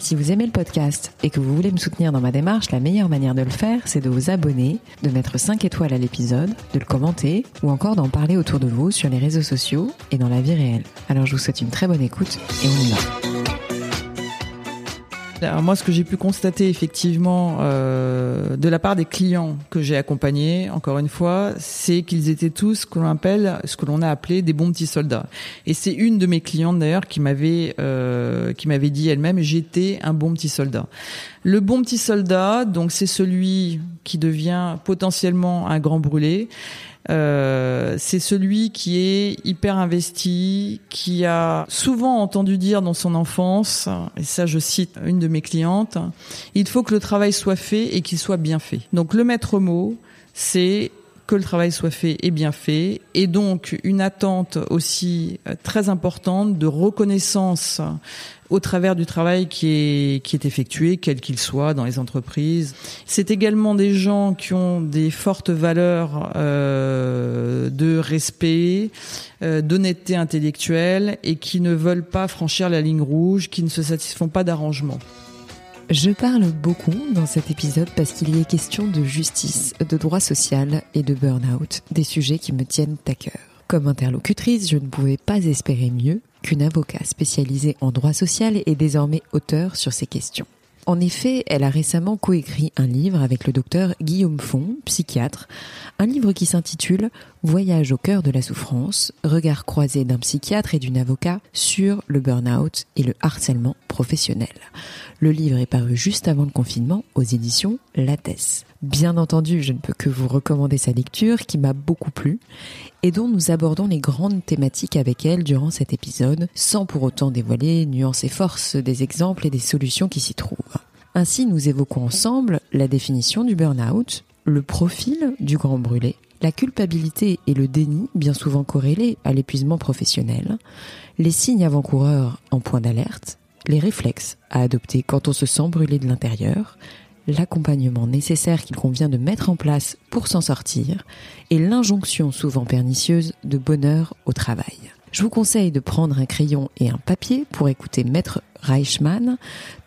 Si vous aimez le podcast et que vous voulez me soutenir dans ma démarche, la meilleure manière de le faire, c'est de vous abonner, de mettre 5 étoiles à l'épisode, de le commenter ou encore d'en parler autour de vous sur les réseaux sociaux et dans la vie réelle. Alors je vous souhaite une très bonne écoute et on y va. Alors moi, ce que j'ai pu constater effectivement euh, de la part des clients que j'ai accompagnés, encore une fois, c'est qu'ils étaient tous ce que l'on appelle, ce que l'on a appelé des bons petits soldats. Et c'est une de mes clientes d'ailleurs qui m'avait euh, qui m'avait dit elle-même, j'étais un bon petit soldat. Le bon petit soldat, donc c'est celui qui devient potentiellement un grand brûlé. Euh, c'est celui qui est hyper investi, qui a souvent entendu dire dans son enfance, et ça je cite une de mes clientes, il faut que le travail soit fait et qu'il soit bien fait. Donc le maître mot, c'est que le travail soit fait et bien fait, et donc une attente aussi euh, très importante de reconnaissance au travers du travail qui est, qui est effectué, quel qu'il soit, dans les entreprises. C'est également des gens qui ont des fortes valeurs euh, de respect, euh, d'honnêteté intellectuelle et qui ne veulent pas franchir la ligne rouge, qui ne se satisfont pas d'arrangement. Je parle beaucoup dans cet épisode parce qu'il y est question de justice, de droit social et de burn-out, des sujets qui me tiennent à cœur. Comme interlocutrice, je ne pouvais pas espérer mieux qu'une avocat spécialisée en droit social est désormais auteur sur ces questions. En effet, elle a récemment coécrit un livre avec le docteur Guillaume Font, psychiatre, un livre qui s'intitule Voyage au cœur de la souffrance, regard croisé d'un psychiatre et d'une avocat sur le burn-out et le harcèlement professionnel. Le livre est paru juste avant le confinement aux éditions Lattès. Bien entendu, je ne peux que vous recommander sa lecture qui m'a beaucoup plu et dont nous abordons les grandes thématiques avec elle durant cet épisode, sans pour autant dévoiler nuances et forces des exemples et des solutions qui s'y trouvent. Ainsi, nous évoquons ensemble la définition du burn-out, le profil du grand brûlé, la culpabilité et le déni, bien souvent corrélés à l'épuisement professionnel, les signes avant-coureurs en point d'alerte, les réflexes à adopter quand on se sent brûlé de l'intérieur, l'accompagnement nécessaire qu'il convient de mettre en place pour s'en sortir et l'injonction souvent pernicieuse de bonheur au travail. Je vous conseille de prendre un crayon et un papier pour écouter Maître Reichmann,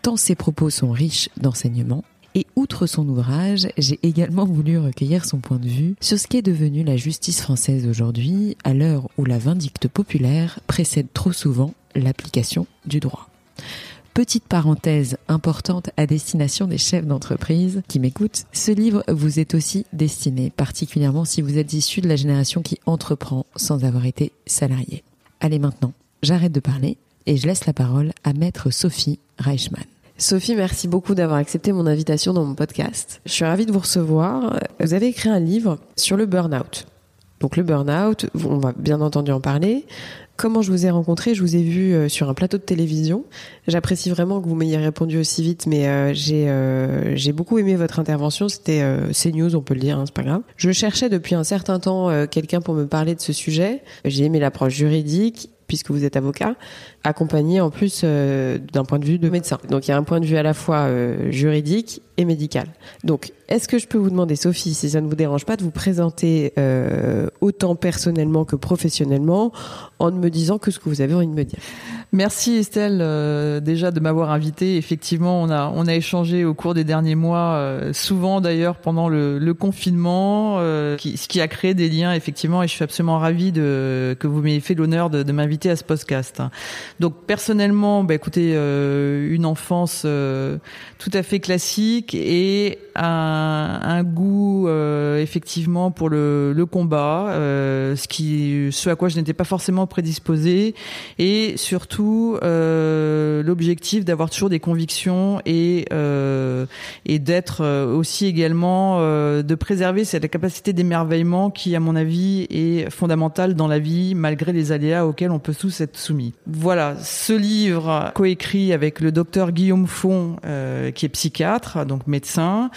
tant ses propos sont riches d'enseignements. Et outre son ouvrage, j'ai également voulu recueillir son point de vue sur ce qu'est devenu la justice française aujourd'hui, à l'heure où la vindicte populaire précède trop souvent l'application du droit. Petite parenthèse importante à destination des chefs d'entreprise qui m'écoutent, ce livre vous est aussi destiné, particulièrement si vous êtes issu de la génération qui entreprend sans avoir été salarié. Allez maintenant, j'arrête de parler et je laisse la parole à maître Sophie Reichmann. Sophie, merci beaucoup d'avoir accepté mon invitation dans mon podcast. Je suis ravie de vous recevoir. Vous avez écrit un livre sur le burn-out. Donc le burn-out, on va bien entendu en parler. Comment je vous ai rencontré Je vous ai vu euh, sur un plateau de télévision. J'apprécie vraiment que vous m'ayez répondu aussi vite, mais euh, j'ai euh, j'ai beaucoup aimé votre intervention. C'était CNews, on peut le dire, hein, c'est pas grave. Je cherchais depuis un certain temps quelqu'un pour me parler de ce sujet. J'ai aimé l'approche juridique puisque vous êtes avocat, accompagné en plus d'un point de vue de médecin. Donc il y a un point de vue à la fois juridique et médical. Donc est-ce que je peux vous demander, Sophie, si ça ne vous dérange pas, de vous présenter euh, autant personnellement que professionnellement, en me disant que ce que vous avez envie de me dire? Merci Estelle euh, déjà de m'avoir invité. Effectivement, on a on a échangé au cours des derniers mois, euh, souvent d'ailleurs pendant le, le confinement, euh, qui, ce qui a créé des liens effectivement. Et je suis absolument ravie de que vous m'ayez fait l'honneur de, de m'inviter à ce podcast. Donc personnellement, bah, écoutez, une enfance tout à fait classique et un, un goût effectivement pour le, le combat, ce qui ce à quoi je n'étais pas forcément prédisposée et surtout euh, l'objectif d'avoir toujours des convictions et euh, et d'être euh, aussi également de préserver cette capacité d'émerveillement qui, à mon avis, est fondamentale dans la vie malgré les aléas auxquels on peut tous être soumis. Voilà, ce livre coécrit avec le docteur Guillaume Font, qui est psychiatre, donc médecin.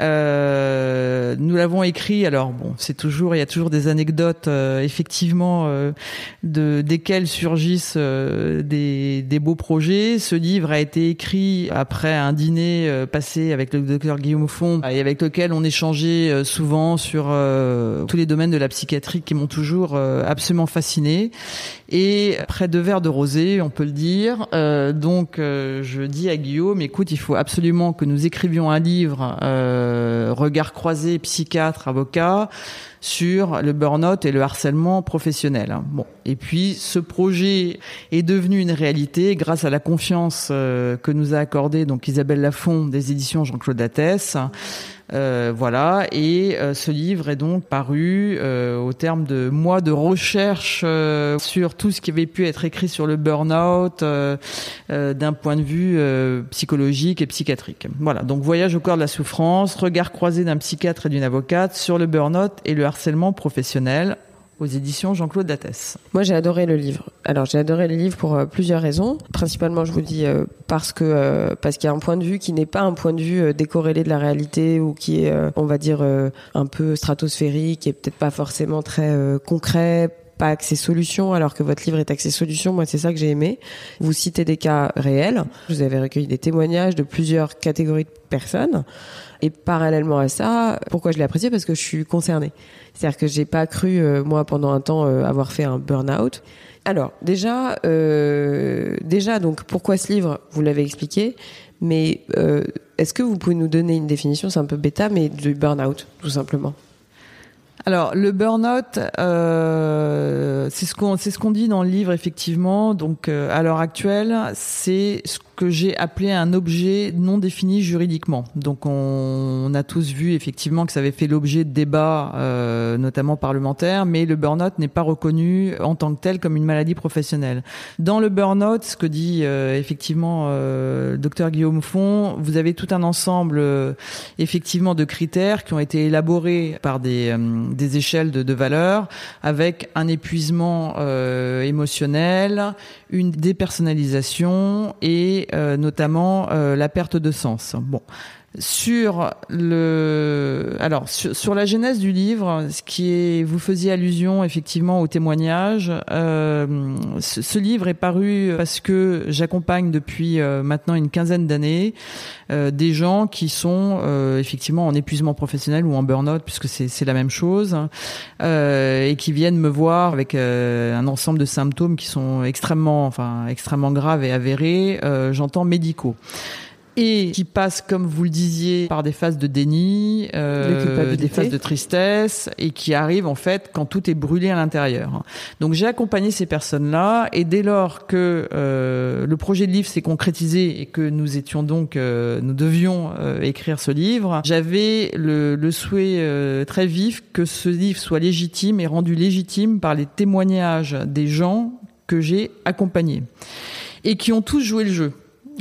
Euh, nous l'avons écrit. Alors bon, c'est toujours, il y a toujours des anecdotes, euh, effectivement, euh, de desquelles surgissent euh, des, des beaux projets. Ce livre a été écrit après un dîner euh, passé avec le docteur Guillaume Font et avec lequel on échangeait souvent sur tous les domaines de la psychiatrie qui m'ont toujours absolument fasciné. Et après deux verres de rosé, on peut le dire. donc, je dis à Guillaume, écoute, il faut absolument que nous écrivions un livre euh, regard croisé, psychiatre, avocat, sur le burn-out et le harcèlement professionnel. Bon, et puis ce projet est devenu une réalité grâce à la confiance euh, que nous a accordée donc Isabelle Lafont des éditions Jean-Claude Lattès. Euh, voilà, et euh, ce livre est donc paru euh, au terme de mois de recherche sur tout ce qui avait pu être écrit sur le burn-out d'un point de vue psychologique et psychiatrique. Voilà, donc voyage au corps de la souffrance, regard croisé d'un psychiatre et d'une avocate sur le burn-out et le harcèlement professionnel aux éditions Jean-Claude Dattès. Moi, j'ai adoré le livre. Alors, j'ai adoré le livre pour euh, plusieurs raisons. Principalement, je vous dis euh, parce que euh, parce qu'il y a un point de vue qui n'est pas un point de vue décorrélé de la réalité ou qui est, on va dire, un peu stratosphérique et peut-être pas forcément très concret pas axé solution, alors que votre livre est axé solution. Moi, c'est ça que j'ai aimé. Vous citez des cas réels. Vous avez recueilli des témoignages de plusieurs catégories de personnes. Et parallèlement à ça, pourquoi je l'ai apprécié? Parce que je suis concernée. C'est-à-dire que j'ai pas cru, euh, moi, pendant un temps, euh, avoir fait un burn-out. Alors, déjà, euh, déjà, donc, pourquoi ce livre? Vous l'avez expliqué. Mais est-ce que vous pouvez nous donner une définition, c'est un peu bêta, mais du burn-out, tout simplement alors le burn-out, euh, c'est ce qu'on c'est ce qu'on dit dans le livre effectivement. Donc euh, à l'heure actuelle, c'est ce que j'ai appelé un objet non défini juridiquement. Donc on, a tous vu effectivement que ça avait fait l'objet de débats, euh, notamment parlementaires, mais le burn-out n'est pas reconnu en tant que tel comme une maladie professionnelle. Dans le burn-out, ce que dit euh, effectivement euh, docteur Guillaume Font, vous avez tout un ensemble euh, effectivement de critères qui ont été élaborés par des des échelles de, de valeurs, avec un épuisement euh, émotionnel, une dépersonnalisation et euh, notamment euh, la perte de sens. Bon, sur le alors sur, la genèse du livre ce qui est vous faisiez allusion effectivement au témoignage euh, ce, livre est paru parce que j'accompagne depuis euh, maintenant une quinzaine d'années euh, des gens qui sont euh, effectivement en épuisement professionnel ou en burn-out puisque c'est la même chose et qui viennent me voir avec un ensemble de symptômes qui sont extrêmement enfin extrêmement graves et avérés j'entends médicaux et qui passe, comme vous le disiez, par des phases de déni, euh, des phases de tristesse, et qui arrive en fait quand tout est brûlé à l'intérieur. Donc j'ai accompagné ces personnes-là, et dès lors que euh, le projet de livre s'est concrétisé et que nous étions donc, euh, nous devions euh, écrire ce livre, j'avais le, le, souhait euh, très vif que ce livre soit légitime et rendu légitime par les témoignages des gens que j'ai accompagnés et qui ont tous joué le jeu.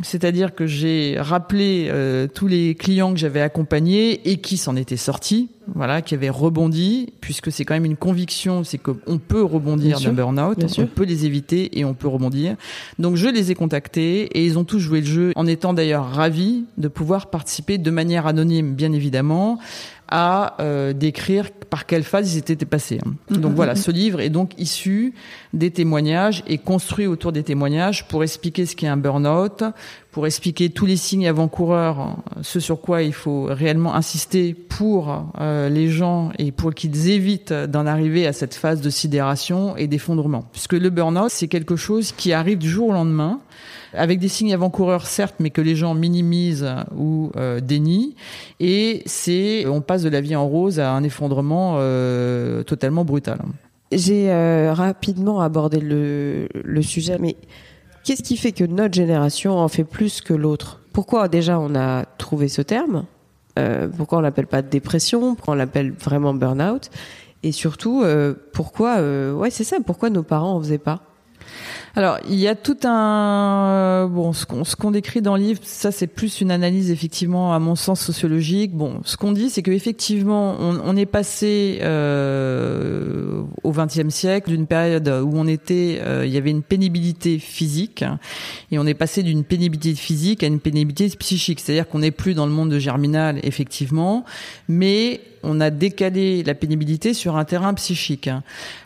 C'est-à-dire que j'ai rappelé euh, tous les clients que j'avais accompagnés et qui s'en étaient sortis, voilà, qui avaient rebondi, puisque c'est quand même une conviction, c'est qu'on peut rebondir d'un burn-out, on peut les éviter et on peut rebondir. Donc je les ai contactés et ils ont tous joué le jeu, en étant d'ailleurs ravis de pouvoir participer de manière anonyme, bien évidemment, à euh, décrire par quelle phase ils étaient passés. Hein. Mm-hmm. Donc voilà, ce livre est donc issu des témoignages et construit autour des témoignages pour expliquer ce qu'est un burn-out, pour expliquer tous les signes avant-coureurs, ce sur quoi il faut réellement insister pour euh, les gens et pour qu'ils évitent d'en arriver à cette phase de sidération et d'effondrement. Puisque le burn-out, c'est quelque chose qui arrive du jour au lendemain avec des signes avant-coureurs certes, mais que les gens minimisent ou euh, dénient. Et c'est, on passe de la vie en rose à un effondrement euh, totalement brutal. J'ai euh, rapidement abordé le, sujet, mais qu'est-ce qui fait que notre génération en fait plus que l'autre? Pourquoi déjà on a trouvé ce terme? Pourquoi on l'appelle pas dépression? Pourquoi on l'appelle vraiment burn-out? Et surtout, pourquoi, ouais, c'est ça, pourquoi nos parents en faisaient pas? Alors, il y a tout un bon ce qu'on qu'on décrit dans le livre, ça c'est plus une analyse effectivement à mon sens sociologique. Bon, ce qu'on dit c'est que effectivement on, on est passé euh, au XXe siècle d'une période où on était, euh, il y avait une pénibilité physique et on est passé d'une pénibilité physique à une pénibilité psychique, c'est-à-dire qu'on n'est plus dans le monde de germinal effectivement, mais on a décalé la pénibilité sur un terrain psychique.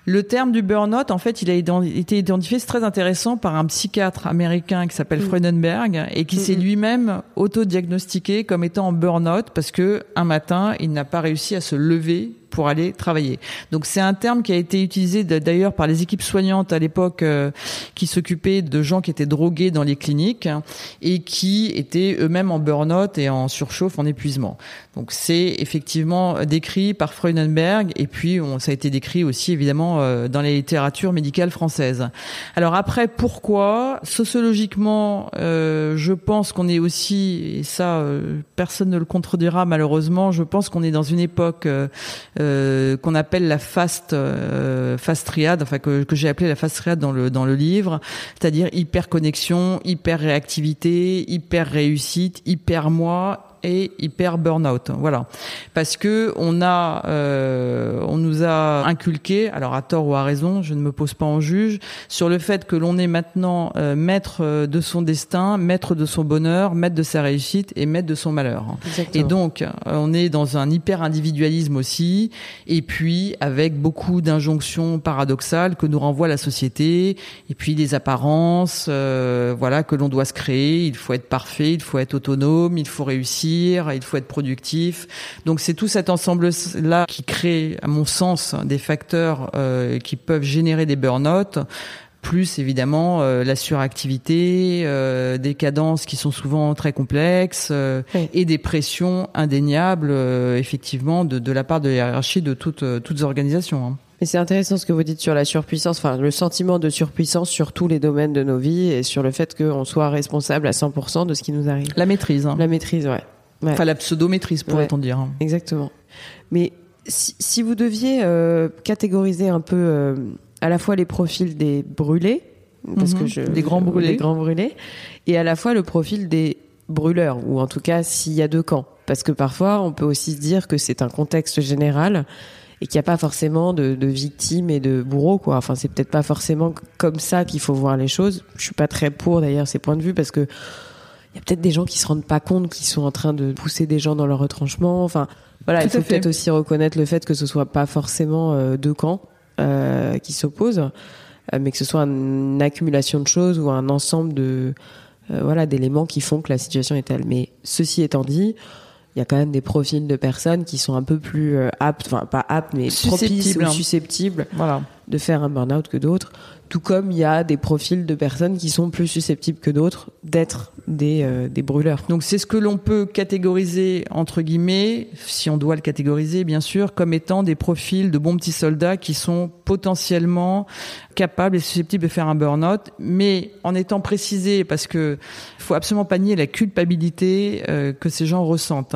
Le terme du burn-out, en fait, il a été identifié, c'est très par un psychiatre américain qui s'appelle mm. Freudenberg et qui s'est lui-même auto-diagnostiqué comme étant en burn-out parce que un matin, il n'a pas réussi à se lever pour aller travailler. Donc c'est un terme qui a été utilisé d'ailleurs par les équipes soignantes à l'époque euh, qui s'occupaient de gens qui étaient drogués dans les cliniques et qui étaient eux-mêmes en burn-out et en surchauffe, en épuisement. Donc c'est effectivement décrit par Freudenberg et puis on, ça a été décrit aussi évidemment euh, dans les littératures médicales françaises. Alors après pourquoi? Sociologiquement euh, je pense qu'on est aussi et ça personne ne le contredira malheureusement je pense qu'on est dans une époque euh, qu'on appelle la fast euh, fast triade, enfin que, que j'ai appelé la fast triade dans le dans le livre, c'est-à-dire hyper connexion, hyper réactivité, hyper réussite, hyper moi et hyper burn-out. Voilà, parce que on a, euh, on nous a inculqué, alors à tort ou à raison, je ne me pose pas en juge, sur le fait que l'on est maintenant euh, maître de son destin, maître de son bonheur, maître de sa réussite et maître de son malheur. Et donc, euh, on est dans un hyper individualisme aussi, et puis avec beaucoup d'injonctions paradoxales que nous renvoie la société, et puis des apparences, euh, voilà, que l'on doit se créer. Il faut être parfait, il faut être autonome, il faut réussir il faut être productif. Donc c'est tout cet ensemble-là qui crée, à mon sens, des facteurs euh, qui peuvent générer des burn-out plus évidemment euh, la suractivité, euh, des cadences qui sont souvent très complexes et des pressions indéniables effectivement de, la part de la hiérarchie de toutes toutes organisations. Hein. Mais c'est intéressant ce que vous dites sur la surpuissance, enfin le sentiment de surpuissance sur tous les domaines de nos vies et sur le fait qu'on soit responsable à 100% de ce qui nous arrive. La maîtrise. Hein. La maîtrise, ouais. Enfin, la pseudo-maîtrise, pourrait-on dire. Hein. Exactement. Mais si, vous deviez euh, catégoriser un peu euh, à la fois les profils des brûlés, parce que mhm. je, des grands brûlés, des grands brûlés, et à la fois le profil des brûleurs, ou en tout cas s'il y a deux camps, parce que parfois on peut aussi se dire que c'est un contexte général et qu'il n'y a pas forcément de, de, victimes et de bourreaux, quoi. Enfin, c'est peut-être pas forcément comme ça qu'il faut voir les choses. Je suis pas très pour d'ailleurs ces points de vue parce que il y a peut-être des gens qui se rendent pas compte qu'ils sont en train de pousser des gens dans leur retranchement. Enfin, voilà, il faut peut-être aussi reconnaître le fait que ce soit pas forcément euh, deux camps euh, qui s'opposent, euh, mais que ce soit une accumulation de choses ou un ensemble de voilà d'éléments qui font que la situation est telle. Mais ceci étant dit, il y a quand même des profils de personnes qui sont un peu plus aptes, enfin pas aptes, mais propices ou susceptibles voilà. de faire un burn-out que d'autres. Tout comme il y a des profils de personnes qui sont plus susceptibles que d'autres d'être des, euh, des brûleurs. Donc c'est ce que l'on peut catégoriser, entre guillemets, si on doit le catégoriser bien sûr, comme étant des profils de bons petits soldats qui sont potentiellement capables et susceptibles de faire un burn-out, mais en étant précisé, parce que faut absolument pas nier la culpabilité euh, que ces gens ressentent.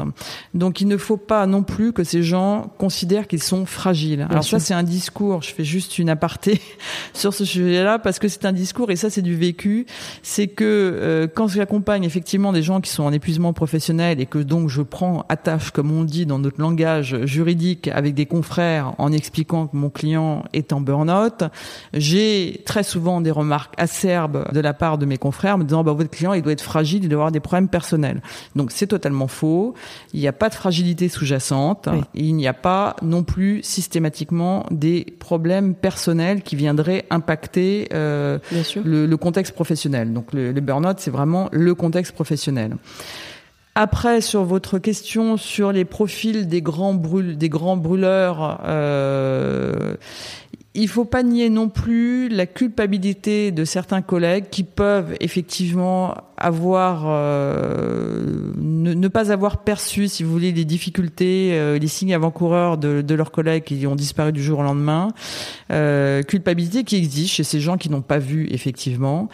Donc il ne faut pas non plus que ces gens considèrent qu'ils sont fragiles. Alors ça c'est un discours, je fais juste une aparté sur ce sujet-là, parce que c'est un discours, et ça c'est du vécu, c'est que euh, quand j'accompagne effectivement des gens qui sont en épuisement professionnel et que donc je prends à tâche, comme on dit dans notre langage juridique, avec des confrères en expliquant que mon client est en burn-out, j'ai très souvent des remarques acerbes de la part de mes confrères me disant bah, votre client il doit être fragile, il doit avoir des problèmes personnels. Donc c'est totalement faux. Il n'y a pas de fragilité sous-jacente. Il n'y a pas non plus systématiquement des problèmes personnels qui viendraient impacter euh, le, contexte professionnel. Donc le, le burn-out c'est vraiment le contexte professionnel. Après, sur votre question sur les profils des grands, brûl des grands brûleurs, euh, il faut pas nier non plus la culpabilité de certains collègues qui peuvent effectivement avoir euh, ne, pas avoir perçu, si vous voulez, les difficultés, euh, les signes avant-coureurs de, de, leurs collègues qui ont disparu du jour au lendemain, euh, culpabilité qui existe chez ces gens qui n'ont pas vu effectivement,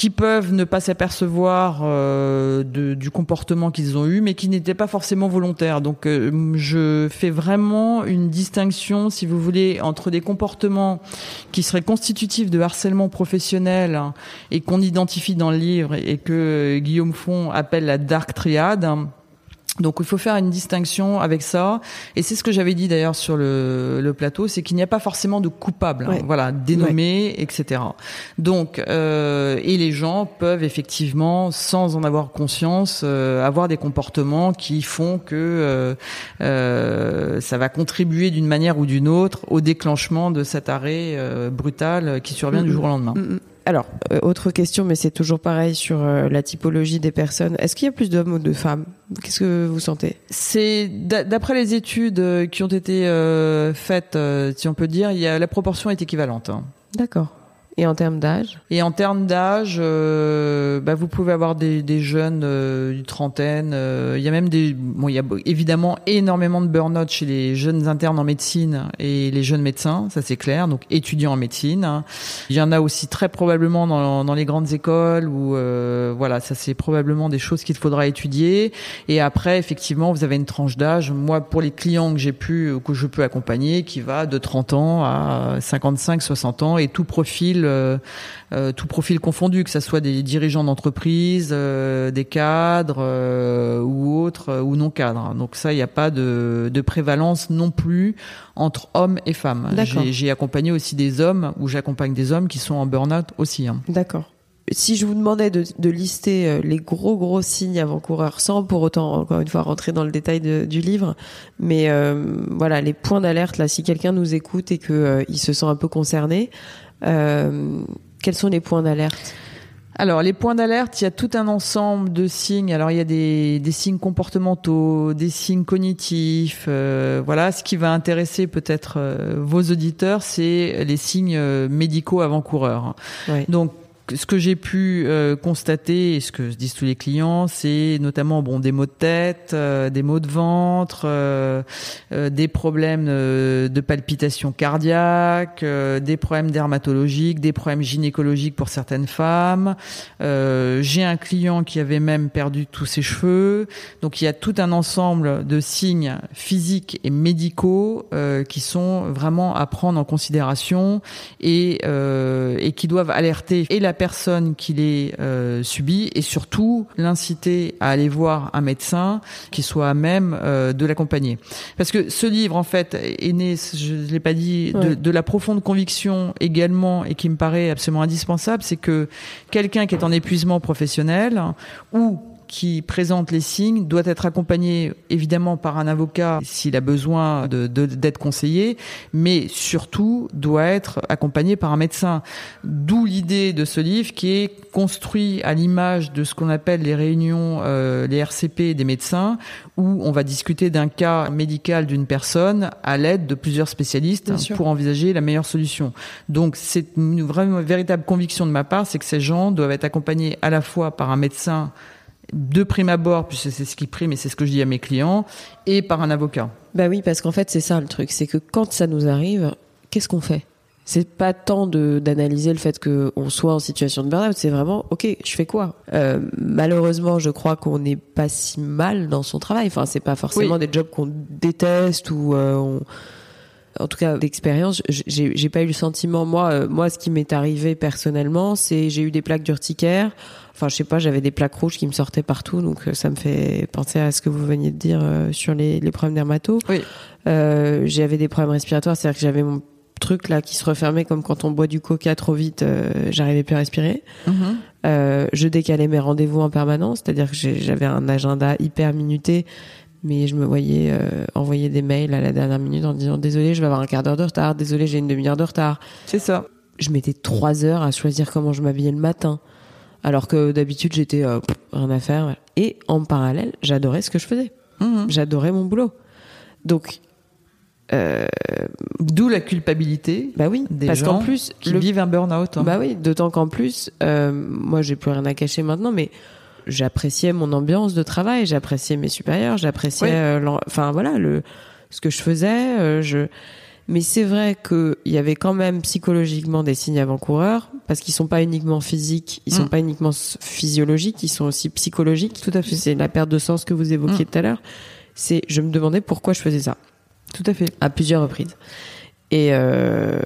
qui peuvent ne pas s'apercevoir euh, du comportement qu'ils ont eu, mais qui n'étaient pas forcément volontaires. Donc, euh, je fais vraiment une distinction, si vous voulez, entre des comportements qui seraient constitutifs de harcèlement professionnel hein, et qu'on identifie dans le livre et que Guillaume Font appelle la dark triade donc il faut faire une distinction avec ça, et c'est ce que j'avais dit d'ailleurs sur le, le plateau, c'est qu'il n'y a pas forcément de coupable, hein, voilà, dénommé, etc. Donc euh, et les gens peuvent effectivement, sans en avoir conscience, euh, avoir des comportements qui font que euh, euh ça va contribuer d'une manière ou d'une autre au déclenchement de cet arrêt euh, brutal qui survient du jour au lendemain. Alors, euh, autre question, mais c'est toujours pareil sur euh, la typologie des personnes. Est-ce qu'il y a plus d'hommes ou de femmes? Qu'est-ce que vous sentez? C'est d'après les études euh, qui ont été faites, si on peut dire, il y a, la proportion est équivalente. Hein. D'accord. Et en termes d'âge? Et en termes d'âge, euh, bah, vous pouvez avoir des, des jeunes euh, d'une trentaine. Euh, il y a même des, bon, il y a évidemment énormément de burn-out chez les jeunes internes en médecine et les jeunes médecins, ça c'est clair. Donc étudiants en médecine. Hein. Il y en a aussi très probablement dans, dans les grandes écoles où, euh, voilà, ça c'est probablement des choses qu'il faudra étudier. Et après, effectivement, vous avez une tranche d'âge. Moi, pour les clients que j'ai pu, que je peux accompagner, qui va de 30 ans à 55, 60 ans et tout profil tout profil confondu, que ce soit des dirigeants d'entreprise, euh, des cadres ou autres ou non cadres. Donc ça, il n'y a pas de, prévalence non plus entre hommes et femmes. J'ai accompagné aussi des hommes, ou j'accompagne des hommes qui sont en burn-out aussi. Hein. D'accord si je vous demandais de, lister les gros gros signes avant-coureurs, sans pour autant encore une fois rentrer dans le détail du livre, mais voilà les points d'alerte là, si quelqu'un nous écoute et que il se sent un peu concerné, euh, quels sont les points d'alerte? Alors, les points d'alerte, il y a tout un ensemble de signes. Alors, il y a des, des signes comportementaux, des signes cognitifs. Euh, voilà, ce qui va intéresser peut-être euh, vos auditeurs, c'est les signes médicaux avant-coureurs. Donc, ce que j'ai pu euh, constater et ce que disent tous les clients, c'est notamment bon des maux de tête, euh, des maux de ventre, euh, des problèmes de palpitations cardiaques, des problèmes dermatologiques, des problèmes gynécologiques pour certaines femmes. j'ai un client qui avait même perdu tous ses cheveux. Donc il y a tout un ensemble de signes physiques et médicaux qui sont vraiment à prendre en considération et, et qui doivent alerter et la personne qui les euh, subit et surtout l'inciter à aller voir un médecin qui soit à même euh, de l'accompagner. Parce que ce livre, en fait, est né, je ne l'ai pas dit, de, de, la profonde conviction également et qui me paraît absolument indispensable, c'est que quelqu'un qui est en épuisement professionnel ou qui présente les signes doit être accompagné évidemment par un avocat s'il a besoin d'être de, conseillé, mais surtout doit être accompagné par un médecin. D'où l'idée de ce livre qui est construit à l'image de ce qu'on appelle les réunions, euh, les RCP des médecins, où on va discuter d'un cas médical d'une personne à l'aide de plusieurs spécialistes pour envisager la meilleure solution. Donc c'est une véritable conviction de ma part, c'est que ces gens doivent être accompagnés à la fois par un médecin de prime abord, puisque c'est ce qui prime et c'est ce que je dis à mes clients, et par un avocat. Bah oui, parce qu'en fait, c'est ça le truc, c'est que quand ça nous arrive, qu'est-ce qu'on fait? C'est pas tant de d'analyser le fait qu'on soit en situation de burn-out, c'est vraiment ok, je fais quoi? Euh, Malheureusement, je crois qu'on n'est pas si mal dans son travail. Enfin, c'est pas forcément des jobs qu'on déteste ou euh, on en tout cas d'expérience, j'ai pas eu le sentiment. Moi, euh, moi, ce qui m'est arrivé personnellement, c'est j'ai eu des plaques d'urticaire. Enfin, je sais pas, j'avais des plaques rouges qui me sortaient partout, donc euh, ça me fait penser à ce que vous veniez de dire euh, sur les, les problèmes dermato. Oui. j'avais des problèmes respiratoires, c'est-à-dire que j'avais mon truc là qui se refermait comme quand on boit du coca trop vite, j'arrivais plus à respirer. Mm-hmm. je décalais mes rendez-vous en permanence, c'est-à-dire que j'avais un agenda hyper minuté mais je me voyais euh, envoyer des mails à la dernière minute en disant désolé je vais avoir un quart d'heure de retard désolé j'ai une demi-heure de retard c'est ça je mettais trois heures à choisir comment je m'habillais le matin alors que d'habitude j'étais euh, rien à faire et en parallèle j'adorais ce que je faisais mmh. j'adorais mon boulot donc euh, D'où la culpabilité. Bah oui, des parce qu'en plus qui vivent un burn-out. Hein. Bah oui, d'autant qu'en plus, moi j'ai plus rien à cacher maintenant, mais j'appréciais mon ambiance de travail, j'appréciais mes supérieurs, j'appréciais, euh, enfin voilà, le ce que je faisais. Euh, je, mais c'est vrai qu'il y avait quand même psychologiquement des signes avant-coureurs parce qu'ils sont pas uniquement physiques, ils sont mm. pas uniquement physiologiques, ils sont aussi psychologiques. Tout à fait. C'est la perte de sens que vous évoquiez mm. tout à l'heure. C'est, je me demandais pourquoi je faisais ça. Tout à fait. À plusieurs reprises. Et euh,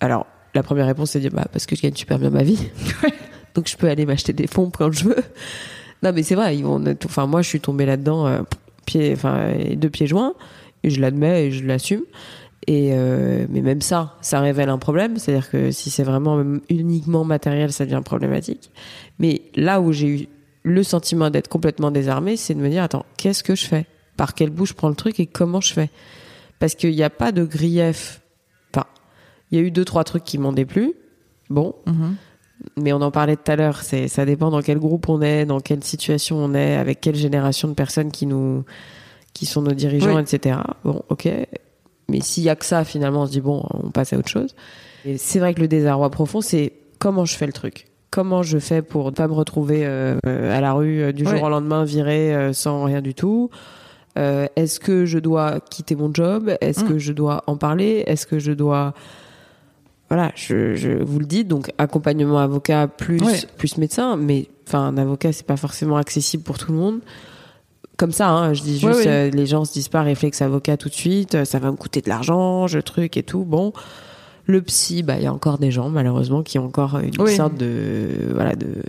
alors, la première réponse, c'est dire bah, parce que je gagne super bien ma vie. Donc je peux aller m'acheter des pompes quand je veux. Non, mais c'est vrai, ils vont. Enfin, moi, je suis tombée là-dedans, euh, enfin, deux pieds joints, et je l'admets et je l'assume. Et euh, mais même ça, ça révèle un problème. C'est-à-dire que si c'est vraiment uniquement matériel, ça devient problématique. Mais là où j'ai eu le sentiment d'être complètement désarmé, c'est de me dire attends, qu'est-ce que je fais? Par quel bout je prends le truc et comment je fais? Parce qu'il n'y a pas de grief il y a eu deux trois trucs qui m'ont déplu. Bon. Mhm. Mais on en parlait tout à l'heure, c'est ça dépend dans quel groupe on est, dans quelle situation on est, avec quelle génération de personnes qui nous qui sont nos dirigeants, etc. Bon, ok. Mais s'il y a que ça, finalement, on se dit bon, on passe à autre chose. Et c'est vrai que le désarroi profond, c'est comment je fais le truc. Comment je fais pour ne pas me retrouver euh, à la rue euh, du jour au lendemain, viré euh, sans rien du tout. Est-ce que je dois quitter mon job? Est-ce mm. que je dois en parler? Est-ce que je dois voilà, je, je, vous le dis, donc accompagnement avocat plus plus médecin, mais enfin un avocat c'est pas forcément accessible pour tout le monde. Comme ça, hein, je dis juste, euh, les gens se disent pas réflexe avocat tout de suite, euh, ça va me coûter de l'argent, je truc et tout. Bon, le psy, bah il y a encore des gens malheureusement qui ont encore une sorte de voilà de,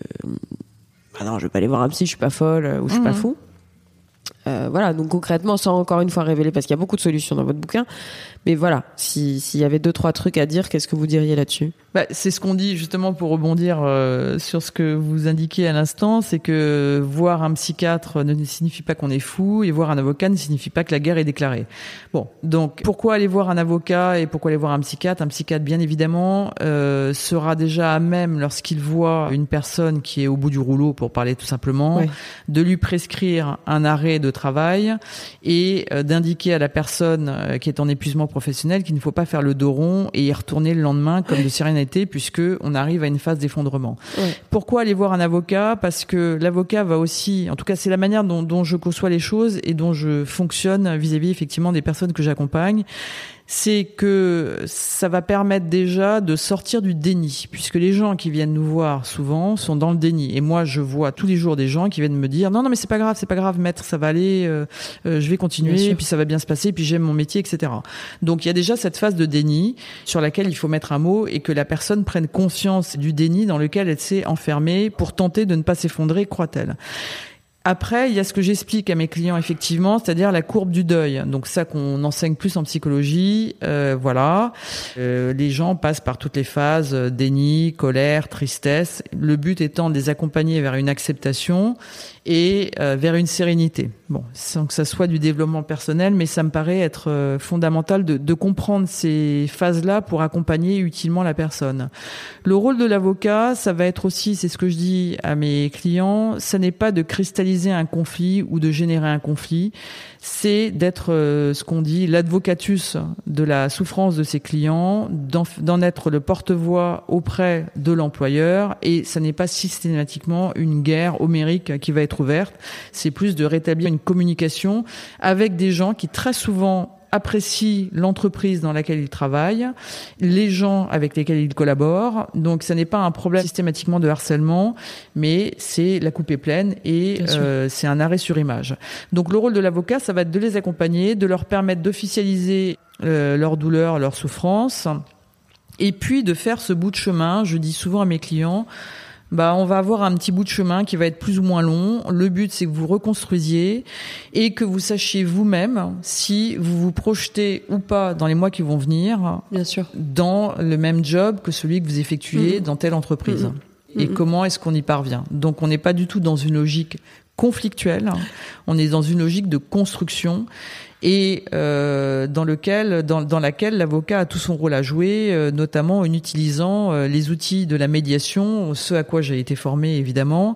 ah non, je vais pas aller voir un psy, je suis pas folle ou je suis pas mhm. fou. Euh, voilà, donc concrètement, sans encore une fois révéler, parce qu'il y a beaucoup de solutions dans votre bouquin, mais voilà, s'il y avait deux, trois trucs à dire, qu'est-ce que vous diriez là-dessus? Bah, C'est ce qu'on dit justement pour rebondir euh, sur ce que vous indiquez à l'instant, c'est que voir un psychiatre ne signifie pas qu'on est fou, et voir un avocat ne signifie pas que la guerre est déclarée. Bon, donc pourquoi aller voir un avocat et pourquoi aller voir un psychiatre? Un psychiatre, bien évidemment, euh, sera déjà à même, lorsqu'il voit une personne qui est au bout du rouleau, pour parler tout simplement, de lui prescrire un arrêt de travail et euh, d'indiquer à la personne qui est en épuisement professionnel qu'il ne faut pas faire le dos rond et y retourner le lendemain comme de sérénité puisque on arrive à une phase d'effondrement. Pourquoi aller voir un avocat? Parce que l'avocat va aussi, en tout cas c'est la manière dont, dont, je conçois les choses et dont je fonctionne vis-à-vis effectivement des personnes que j'accompagne c'est que ça va permettre déjà de sortir du déni, puisque les gens qui viennent nous voir souvent sont dans le déni. Et moi, je vois tous les jours des gens qui viennent me dire non, non, mais c'est pas grave, c'est pas grave, maître, ça va aller, euh, euh, je vais continuer, et puis ça va bien se passer, puis j'aime mon métier, etc. Donc il y a déjà cette phase de déni sur laquelle il faut mettre un mot et que la personne prenne conscience du déni dans lequel elle s'est enfermée pour tenter de ne pas s'effondrer, croit-elle. Après, il y a ce que j'explique à mes clients effectivement, c'est-à-dire la courbe du deuil. Donc ça qu'on enseigne plus en psychologie, euh, voilà. Euh, les gens passent par toutes les phases euh, déni, colère, tristesse. Le but étant de les accompagner vers une acceptation et euh, vers une sérénité. Bon, sans que ça soit du développement personnel, mais ça me paraît être euh, fondamental de, de comprendre ces phases-là pour accompagner utilement la personne. Le rôle de l'avocat, ça va être aussi, c'est ce que je dis à mes clients, ça n'est pas de cristalliser un conflit ou de générer un conflit, c'est d'être euh, ce qu'on dit l'advocatus de la souffrance de ses clients, d'en être le porte-voix auprès de l'employeur, et ça n'est pas systématiquement une guerre homérique qui va être ouverte, c'est plus de rétablir une communication avec des gens qui très souvent apprécient l'entreprise dans laquelle ils travaillent, les gens avec lesquels ils collaborent. Donc, ce n'est pas un problème systématiquement de harcèlement, mais c'est la coupe est pleine et euh, c'est un arrêt sur image. Donc, le rôle de l'avocat, ça va être de les accompagner, de leur permettre d'officialiser euh, leur douleur, leur souffrance, et puis de faire ce bout de chemin. Je dis souvent à mes clients, bah on va avoir un petit bout de chemin qui va être plus ou moins long. Le but c'est que vous reconstruisiez et que vous sachiez vous-même si vous vous projetez ou pas dans les mois qui vont venir. Bien sûr. Dans le même job que celui que vous effectuez mmh. dans telle entreprise. Mmh. Et mmh. comment est-ce qu'on y parvient? Donc on n'est pas du tout dans une logique conflictuelle. On est dans une logique de construction et euh, dans lequel, laquelle l'avocat a tout son rôle à jouer, euh, notamment en utilisant euh, les outils de la médiation, ce à quoi j'ai été formé évidemment.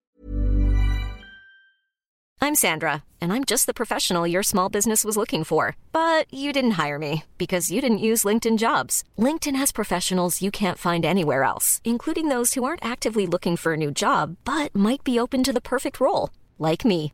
I'm Sandra, and I'm just the professional your small business was looking for. But you didn't hire me because you didn't use LinkedIn jobs. LinkedIn has professionals you can't find anywhere else, including those who aren't actively looking for a new job but might be open to the perfect role, like me.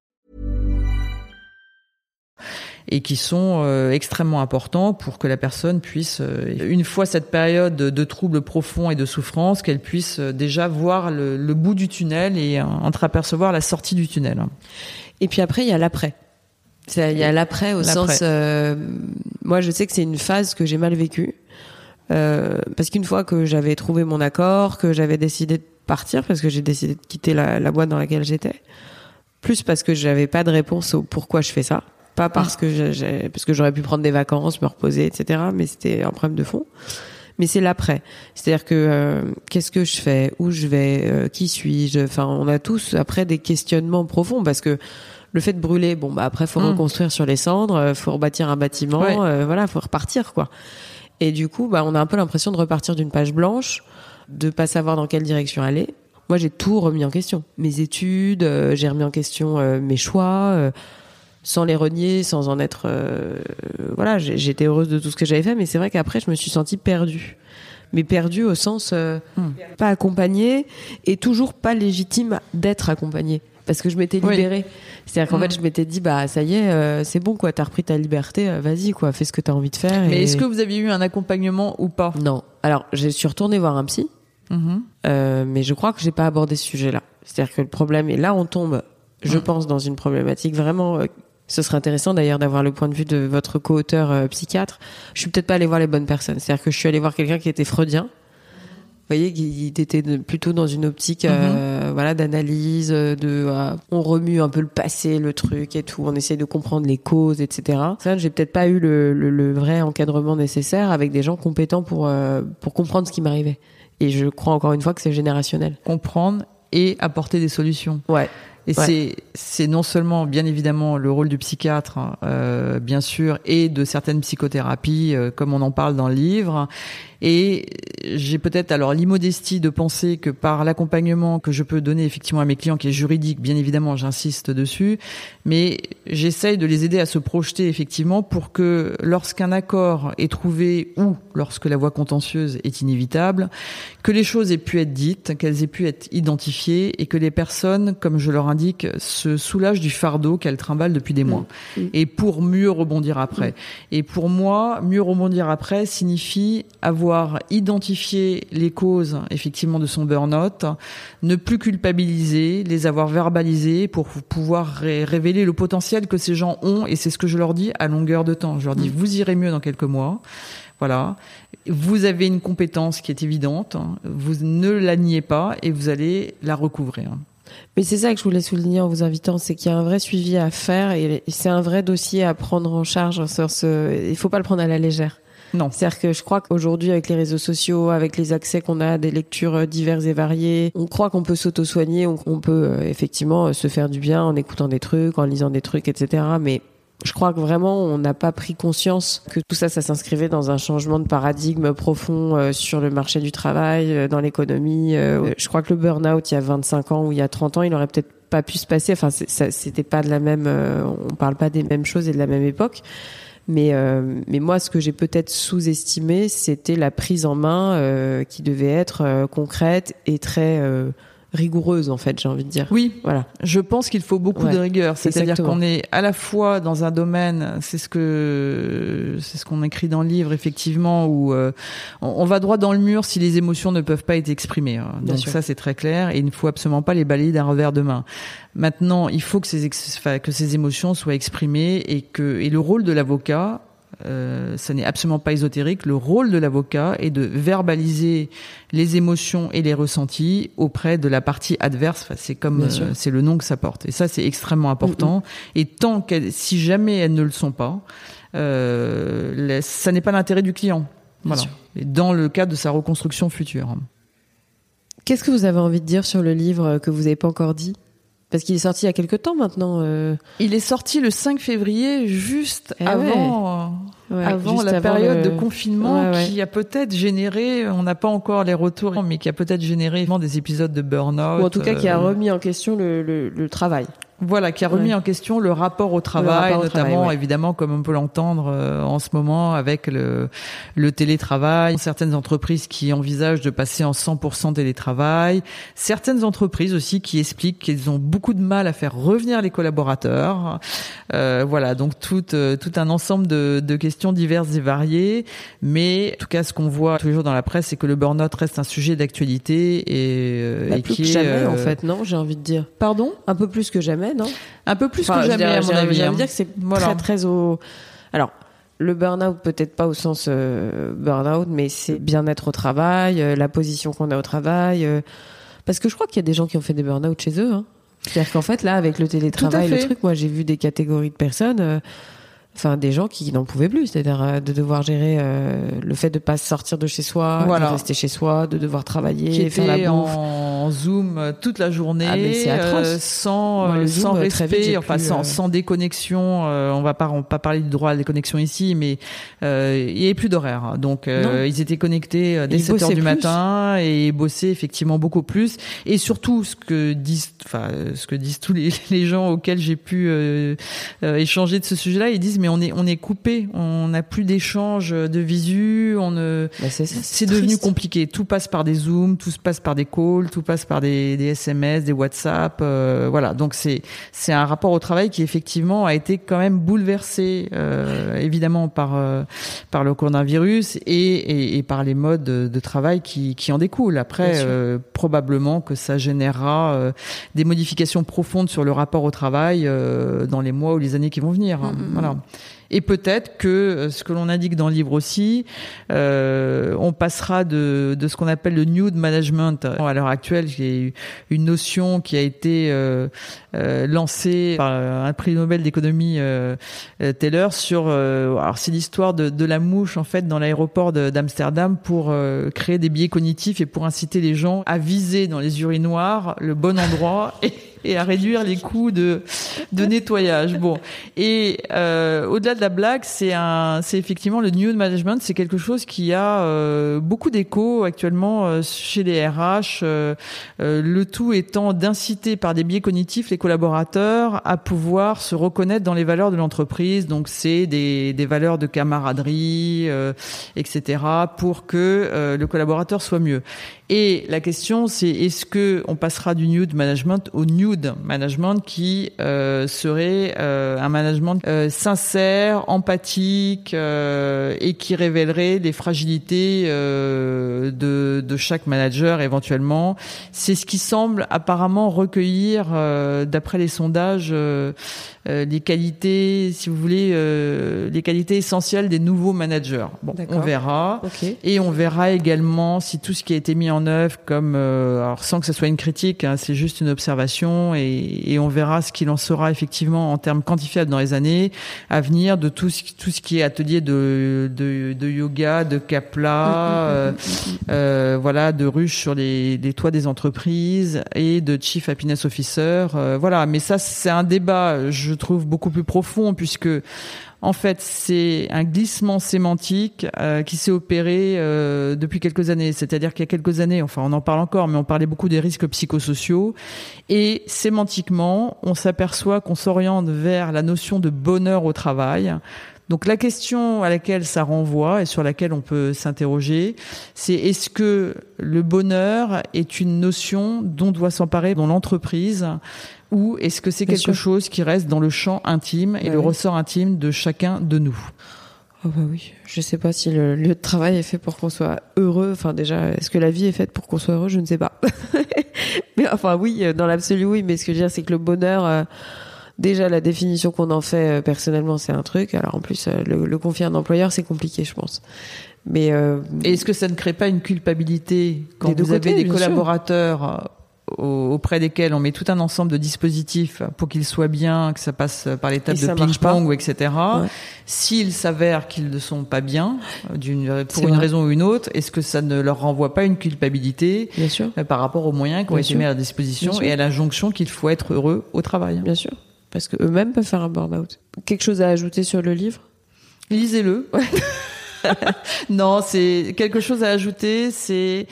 Et qui sont euh, extrêmement importants pour que la personne puisse, euh, une fois cette période de troubles profonds et de souffrance, qu'elle puisse euh, déjà voir le, le bout du tunnel et entreapercevoir la sortie du tunnel. Et puis après, il y a l'après. Il y a l'après au sens. euh, moi, je sais que c'est une phase que j'ai mal vécue. Euh, parce qu'une fois que j'avais trouvé mon accord, que j'avais décidé de partir, parce que j'ai décidé de quitter la, la boîte dans laquelle j'étais, plus parce que j'avais pas de réponse au pourquoi je fais ça, pas parce que j'ai- parce que j'aurais pu prendre des vacances, me reposer, etc. Mais c'était un problème de fond. Mais c'est l'après. C'est-à-dire que euh, qu'est-ce que je fais, où je vais, euh, qui suis-je? Enfin, on a tous après des questionnements profonds parce que le fait de brûler, bon bah après faut Mm. reconstruire sur les cendres, euh, faut rebâtir un bâtiment, Ouais. euh, voilà, faut repartir quoi. Et du coup, bah on a un peu l'impression de repartir d'une page blanche, de pas savoir dans quelle direction aller. Moi, j'ai tout remis en question. Mes études, euh, j'ai remis en question euh, mes choix, euh, sans les renier, sans en être. euh, voilà, j'étais heureuse de tout ce que j'avais fait, mais c'est vrai qu'après, je me suis sentie perdue. Mais perdue au sens euh, pas accompagnée et toujours pas légitime d'être accompagnée. Parce que je m'étais Oui. libérée. C'est-à-dire qu'en Mm. fait, je m'étais dit, bah ça y est, euh, c'est bon quoi, t'as repris ta liberté, euh, vas-y quoi, fais ce que t'as envie de faire. Mais et- est-ce que vous aviez eu un accompagnement ou pas? Non. Alors, je suis retournée voir un psy. Mhm. Euh, mais je crois que j'ai pas abordé ce sujet-là. C'est-à-dire que le problème, et là on tombe, je Mm. pense, dans une problématique vraiment. Ce serait intéressant d'ailleurs d'avoir le point de vue de votre co-auteur euh, psychiatre. Je suis peut-être pas allée voir les bonnes personnes. C'est-à-dire que je suis allée voir quelqu'un qui était freudien. Vous voyez, qui était plutôt dans une optique, euh, voilà, d'analyse, euh, de, euh, on remue un peu le passé, le truc et tout, on essaye de comprendre les causes, etc. Ça, j'ai peut-être pas eu le, le- le vrai encadrement nécessaire avec des gens compétents pour pour comprendre ce qui m'arrivait. Et je crois encore une fois que c'est générationnel. Comprendre et apporter des solutions. Ouais. Et Ouais. c'est c'est non seulement bien évidemment le rôle du psychiatre, hein, euh, bien sûr, et de certaines psychothérapies, euh, comme on en parle dans le livre. Et j'ai peut-être alors l'immodestie de penser que par l'accompagnement que je peux donner effectivement à mes clients, qui est juridique, bien évidemment, j'insiste dessus, mais j'essaye de les aider à se projeter effectivement pour que lorsqu'un accord est trouvé ou lorsque la voie contentieuse est inévitable, que les choses aient pu être dites, qu'elles aient pu être identifiées et que les personnes, comme je leur indique, se soulagent du fardeau qu'elles trimballent depuis des mois. Et pour mieux rebondir après. Et pour moi, mieux rebondir après signifie avoir identifié les causes effectivement de son burn-out, ne plus culpabiliser, les avoir verbalisées pour pouvoir ré- révéler le potentiel que ces gens ont. Et c'est ce que je leur dis à longueur de temps. Je leur dis, vous irez mieux dans quelques mois. Voilà. Vous avez une compétence qui est évidente. Vous ne la niez pas et vous allez la recouvrir. Mais c'est ça que je voulais souligner en vous invitant, c'est qu'il y a un vrai suivi à faire et c'est un vrai dossier à prendre en charge. Sur ce, il faut pas le prendre à la légère. Non. C'est-à-dire que je crois qu'aujourd'hui, avec les réseaux sociaux, avec les accès qu'on a à des lectures euh, diverses et variées, on croit qu'on peut s'auto-soigner, on, peut euh, effectivement euh, se faire du bien en écoutant des trucs, en lisant des trucs, etc. Mais je crois que vraiment, on n'a pas pris conscience que tout ça, ça s'inscrivait dans un changement de paradigme profond sur le marché du travail, dans l'économie. Je crois que le burn-out, il y a 25 ans ou il y a 30 ans, il aurait peut-être pas pu se passer. Enfin, c'était pas de la même. on parle pas des mêmes choses et de la même époque. Mais, euh, mais moi, ce que j'ai peut-être sous-estimé, c'était la prise en main euh, qui devait être euh, concrète et très rigoureuse, en fait, j'ai envie de dire. Oui, Voilà. Je pense qu'il faut beaucoup Ouais, de rigueur, c'est-à-dire qu'on est à la fois dans un domaine, c'est ce que c'est ce qu'on écrit dans le livre effectivement, où euh, on, on va droit dans le mur si les émotions ne peuvent pas être exprimées. hein. Donc ça c'est très clair et il ne faut absolument pas les balayer d'un revers de main. Maintenant, il faut que ces ex- enfin, que ces émotions soient exprimées et que et le rôle de l'avocat euh, ça n'est absolument pas ésotérique. Le rôle de l'avocat est de verbaliser les émotions et les ressentis auprès de la partie adverse. Enfin, c'est comme euh, c'est le nom que ça porte. Et ça, c'est extrêmement important. Et tant qu'elles, si jamais elles ne le sont pas, euh, les- ça n'est pas l'intérêt du client. Voilà. Et dans le cadre de sa reconstruction future. Qu'est-ce que vous avez envie de dire sur le livre que vous n'avez pas encore dit? Parce qu'il est sorti il y a quelque temps maintenant. euh, Il est sorti le 5 février, juste Eh avant, ouais, avant juste la avant période le- de confinement Ouais, qui a peut-être généré, on n'a pas encore les retours, mais qui a peut-être généré des épisodes de burn-out. Ou en tout cas qui a euh, remis en question le, le, le travail. Voilà, qui a remis Ouais. en question le rapport au travail, rapport au notamment travail, ouais. évidemment comme on peut l'entendre euh, en ce moment avec le, le télétravail. Certaines entreprises qui envisagent de passer en 100% télétravail. Certaines entreprises aussi qui expliquent qu'elles ont beaucoup de mal à faire revenir les collaborateurs. Euh, voilà, donc tout, euh, tout un ensemble de, de questions diverses et variées. Mais en tout cas, ce qu'on voit tous les jours dans la presse, c'est que le burn-out reste un sujet d'actualité et, Bah, et plus qui que est, jamais en fait, non J'ai envie de dire. Pardon? Un peu plus que jamais, non? Un peu plus Enfin, que jamais, à mon avis. J'ai envie hein. de dire que c'est Voilà. très très au. Alors. Le burn-out, peut-être pas au sens euh, burn-out, mais c'est bien-être au travail, euh, la position qu'on a au travail. euh, parce que je crois qu'il y a des gens qui ont fait des burn-out chez eux. Hein. C'est-à-dire qu'en fait, là, avec le télétravail, le truc, moi, j'ai vu des catégories de personnes, euh, enfin, des gens qui n'en pouvaient plus. C'est-à-dire euh, de devoir gérer euh, le fait de pas sortir de chez soi, Voilà. de rester chez soi, de devoir travailler, qui faire la bouffe. en Zoom euh, toute la journée, Ah, euh, sans Moi, euh, Zoom, sans vite, respect, enfin plus, sans, sans déconnexion. euh, on va pas on va pas parler du droit à la déconnexion ici, mais euh, il y avait plus d'horaire. Donc euh, ils étaient connectés dès Ils 7 heures du matin et ils bossaient effectivement beaucoup plus. Et surtout ce que disent, enfin ce que disent tous les, les gens auxquels j'ai pu euh, euh, échanger de ce sujet-là, ils disent mais on est on est coupé, on n'a plus d'échange de visu, on ne Bah, c'est devenu compliqué. Tout passe par des zooms, tout se passe par des calls, tout passe par des, des SMS, des WhatsApp. euh, voilà. Donc c'est c'est un rapport au travail qui effectivement a été quand même bouleversé, euh, évidemment par euh, par le coronavirus et, et, et par les modes de, de travail qui qui en découlent. Après, euh, probablement que ça générera euh, des modifications profondes sur le rapport au travail euh, dans les mois ou les années qui vont venir. hein. Voilà. Et peut-être que euh, ce que l'on indique dans le livre aussi, euh, on passera de, de ce qu'on appelle le nude management. À l'heure actuelle, j'ai une notion qui a été euh, lancée par un prix Nobel d'économie Taylor sur. alors c'est l'histoire de, de la mouche en fait dans l'aéroport d'Amsterdam pour créer des biais cognitifs et pour inciter les gens à viser dans les urinoirs le bon endroit et à réduire les coûts de de nettoyage. Bon et euh, au-delà de la blague, c'est un, c'est effectivement le new management, c'est quelque chose qui a euh, beaucoup d'écho actuellement euh, chez les RH. euh, euh, le tout étant d'inciter par des biais cognitifs les collaborateurs à pouvoir se reconnaître dans les valeurs de l'entreprise. Donc c'est des, des valeurs de camaraderie, euh, etc. pour que le collaborateur soit mieux. Et la question, c'est est-ce que on passera du nude management au nude management qui euh, serait euh, un management euh, sincère, empathique euh, et qui révélerait les fragilités euh, de, de chaque manager éventuellement. C'est ce qui semble apparemment recueillir, euh, d'après les sondages, les qualités, si vous voulez, euh, les qualités essentielles des nouveaux managers. Bon, on verra. Et on verra également si tout ce qui a été mis en œuvre, comme euh, alors sans que ce soit une critique, hein, c'est juste une observation, et, et on verra ce qu'il en sera effectivement en termes quantifiables dans les années à venir de tout ce, tout ce qui est atelier de, de, de yoga, de kapla, euh, euh, voilà, de ruches sur les, les toits des entreprises et de chief happiness officer, euh, voilà. Mais ça, c'est un débat, je trouve beaucoup plus profond puisque en fait, c'est un glissement sémantique euh, qui s'est opéré euh, depuis quelques années. C'est-à-dire qu'il y a quelques années, enfin on en parle encore, mais on parlait beaucoup des risques psychosociaux. Et sémantiquement, on s'aperçoit qu'on s'oriente vers la notion de bonheur au travail. Donc la question à laquelle ça renvoie et sur laquelle on peut s'interroger, c'est est-ce que le bonheur est une notion dont doit s'emparer dans l'entreprise ou est-ce que c'est quelque sûr. chose qui reste dans le champ intime et Bah le oui. ressort intime de chacun de nous? Ah bah oui. Je sais pas si le lieu de travail est fait pour qu'on soit heureux. Enfin déjà, est-ce que la vie est faite pour qu'on soit heureux? Je ne sais pas. mais enfin oui, euh, dans l'absolu oui. Mais ce que je veux dire, c'est que le bonheur, euh, déjà la définition qu'on en fait euh, personnellement, c'est un truc. Alors en plus, euh, le, le confier à un employeur, c'est compliqué, je pense. Mais euh, est-ce que ça ne crée pas une culpabilité quand vous avez des collaborateurs euh, auprès desquels on met tout un ensemble de dispositifs pour qu'ils soient bien, que ça passe par l'étape de ping-pong ou etc. Ouais. S'il s'avère qu'ils ne sont pas bien, euh, d'une, pour une vrai. raison ou une autre, est-ce que ça ne leur renvoie pas une culpabilité Bien sûr. par rapport aux moyens qui ont été mis à disposition et à l'injonction qu'il faut être heureux au travail? Bien sûr. Parce que eux-mêmes peuvent faire un burn-out. Quelque chose à ajouter sur le livre? Lisez-le. non, c'est quelque chose à ajouter. C'est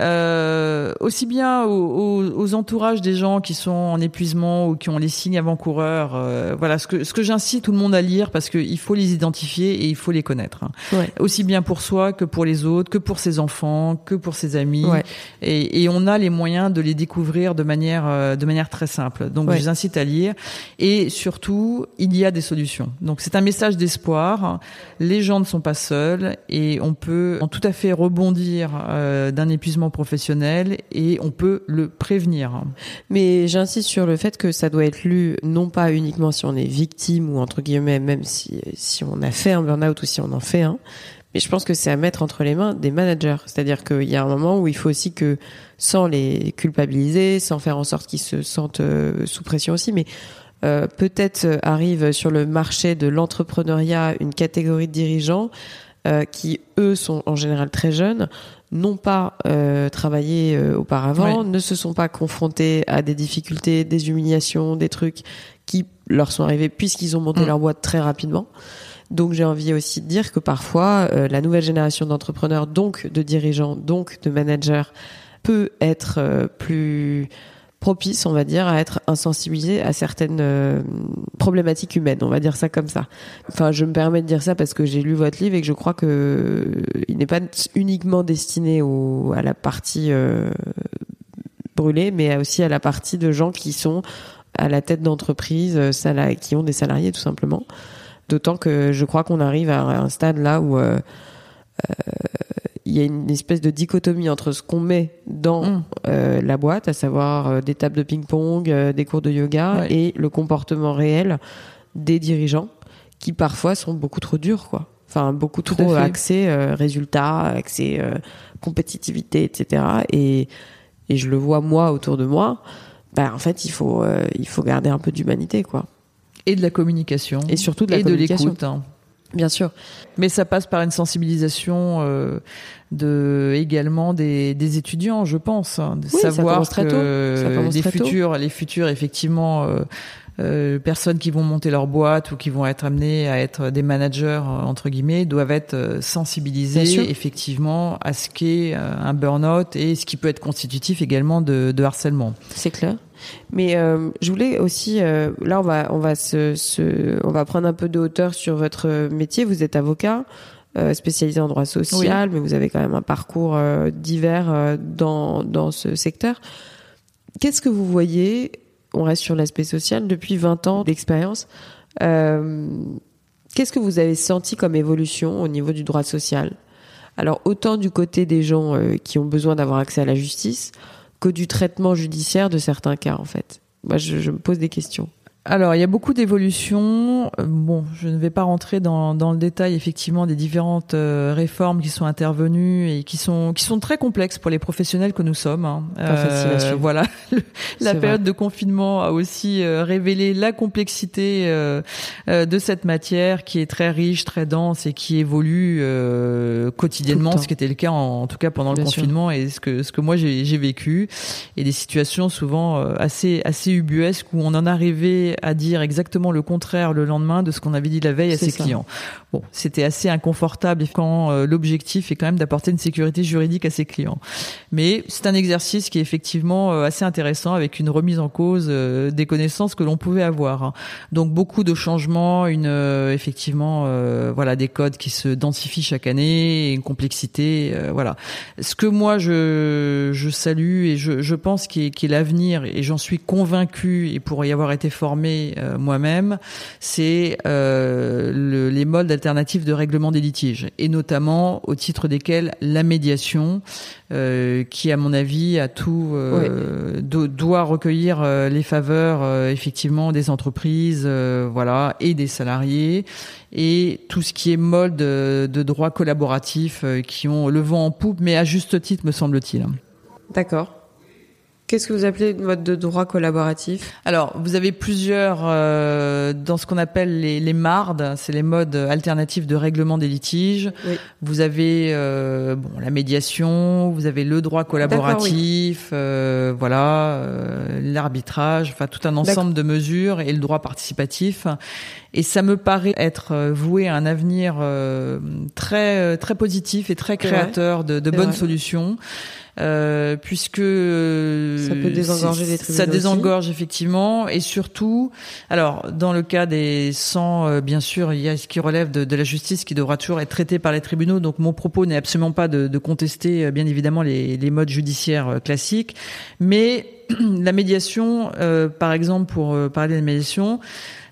euh, aussi bien aux, aux- aux entourages des gens qui sont en épuisement ou qui ont les signes avant-coureurs. euh, voilà, ce que ce que j'incite tout le monde à lire parce qu'il faut les identifier et il faut les connaître. hein. Ouais. Aussi bien pour soi que pour les autres, que pour ses enfants, que pour ses amis. Ouais. Et, et on a les moyens de les découvrir de manière euh, de manière très simple. Donc Ouais. je vous incite à lire. Et surtout, il y a des solutions. Donc c'est un message d'espoir. Les gens ne sont pas seuls et on peut en tout à fait rebondir euh, d'un épuisement professionnel et on peut le prévenir. Mais j'insiste sur le fait que ça doit être lu non pas uniquement si on est victime ou entre guillemets même si si on a fait un burn-out ou si on en fait un. Mais je pense que c'est à mettre entre les mains des managers. C'est-à-dire qu'il y a un moment où il faut aussi que, sans les culpabiliser, sans faire en sorte qu'ils se sentent euh, sous pression aussi, mais euh, peut-être arrive sur le marché de l'entrepreneuriat une catégorie de dirigeants euh, qui, eux, sont en général très jeunes, n'ont pas euh, travaillé euh, auparavant, ne se sont pas confrontés à des difficultés, des humiliations, des trucs qui leur sont arrivés puisqu'ils ont monté Mm. leur boîte très rapidement. Donc j'ai envie aussi de dire que parfois euh, la nouvelle génération d'entrepreneurs, donc de dirigeants, donc de managers, peut être euh, plus propice, on va dire, à être insensibilisé à certaines euh, problématiques humaines, on va dire ça comme ça. Enfin, je me permets de dire ça parce que j'ai lu votre livre et que je crois que euh, il n'est pas uniquement destiné au, à la partie euh, brûlée, mais aussi à la partie de gens qui sont à la tête d'entreprises, euh, qui ont des salariés tout simplement. D'autant que je crois qu'on arrive à un stade là où euh, euh, il y a une espèce de dichotomie entre ce qu'on met dans Mm. euh, la boîte, à savoir euh, des tables de ping-pong, euh, des cours de yoga, Ouais. et le comportement réel des dirigeants, qui parfois sont beaucoup trop durs, quoi. Enfin, beaucoup Tout trop axés résultats, axés compétitivité, etc. Et, et je le vois moi autour de moi. Bah, en fait, il faut, il faut garder un peu d'humanité, quoi. Et de la communication. Et surtout de la et de communication. l'écoute. hein. Bien sûr. Mais ça passe par une sensibilisation euh, de également des, des étudiants, je pense, hein, de Oui, savoir que tôt. Ça commence les tôt. futurs, les futurs effectivement. euh, euh, personnes qui vont monter leur boîte ou qui vont être amenées à être des managers euh, entre guillemets doivent être euh, sensibilisées effectivement à ce qu'est euh, un burn-out et ce qui peut être constitutif également de, de harcèlement. C'est clair. Mais euh, je voulais aussi, euh, là, on va, on va se, se- on va prendre un peu de hauteur sur votre métier. Vous êtes avocat, euh, spécialisé en droit social, mais vous avez quand même un parcours divers dans dans ce secteur. Qu'est-ce que vous voyez On reste sur l'aspect social depuis 20 ans d'expérience. Qu'est-ce que vous avez senti comme évolution au niveau du droit social? Alors autant du côté des gens qui ont besoin d'avoir accès à la justice que du traitement judiciaire de certains cas en fait. Moi je, me pose des questions. Alors, il y a beaucoup d'évolutions. Euh, Bon, je ne vais pas rentrer dans, dans le détail effectivement des différentes euh, réformes qui sont intervenues et qui sont qui sont très complexes pour les professionnels que nous sommes. hein. Pas facile à suivre. Voilà, Le- la période de confinement a aussi euh, révélé la complexité euh, euh, de cette matière qui est très riche, très dense et qui évolue euh, quotidiennement, ce qui était le cas en, en tout cas pendant Bien le sûr. confinement et ce que ce que moi j'ai vécu et des situations souvent euh, assez assez ubuesques où on en arrivait à dire exactement le contraire le lendemain de ce qu'on avait dit la veille à ses ça. clients. Bon, c'était assez inconfortable quand euh, l'objectif est quand même d'apporter une sécurité juridique à ses clients. Mais c'est un exercice qui est effectivement euh, assez intéressant avec une remise en cause euh, des connaissances que l'on pouvait avoir. hein. Donc beaucoup de changements, une effectivement voilà des codes qui se densifient chaque année, et une complexité voilà. Ce que moi je je salue et je je pense qui est est l'avenir et j'en suis convaincu et pour y avoir été formé euh, moi-même, c'est euh, le- les modes alternatifs de règlement des litiges et notamment au titre desquels la médiation euh, qui à mon avis a tout do- doit recueillir les faveurs effectivement des entreprises voilà et des salariés et tout ce qui est mode de, droit collaboratif qui ont le vent en poupe mais à juste titre me semble-t-il. D'accord. Qu'est-ce que vous appelez mode de droit collaboratif? Alors, vous avez plusieurs euh, dans ce qu'on appelle les, les MARD, c'est les modes alternatifs de règlement des litiges. Oui. Vous avez euh, bon la médiation, vous avez le droit collaboratif, euh, voilà, euh, l'arbitrage, enfin tout un ensemble de mesures et le droit participatif. Et ça me paraît être euh, voué à un avenir euh, très très positif et très créateur de, de bonnes vrai. solutions. Euh, puisque Ça peut désengorger Ça désengorge effectivement, et surtout, alors dans le cas des 100, euh, bien sûr, il y a ce qui relève de, de la justice qui devra toujours être traité par les tribunaux. Donc mon propos n'est absolument pas de, de contester, euh, bien évidemment, les, les modes judiciaires classiques, mais la médiation, euh, par exemple, pour parler de médiation.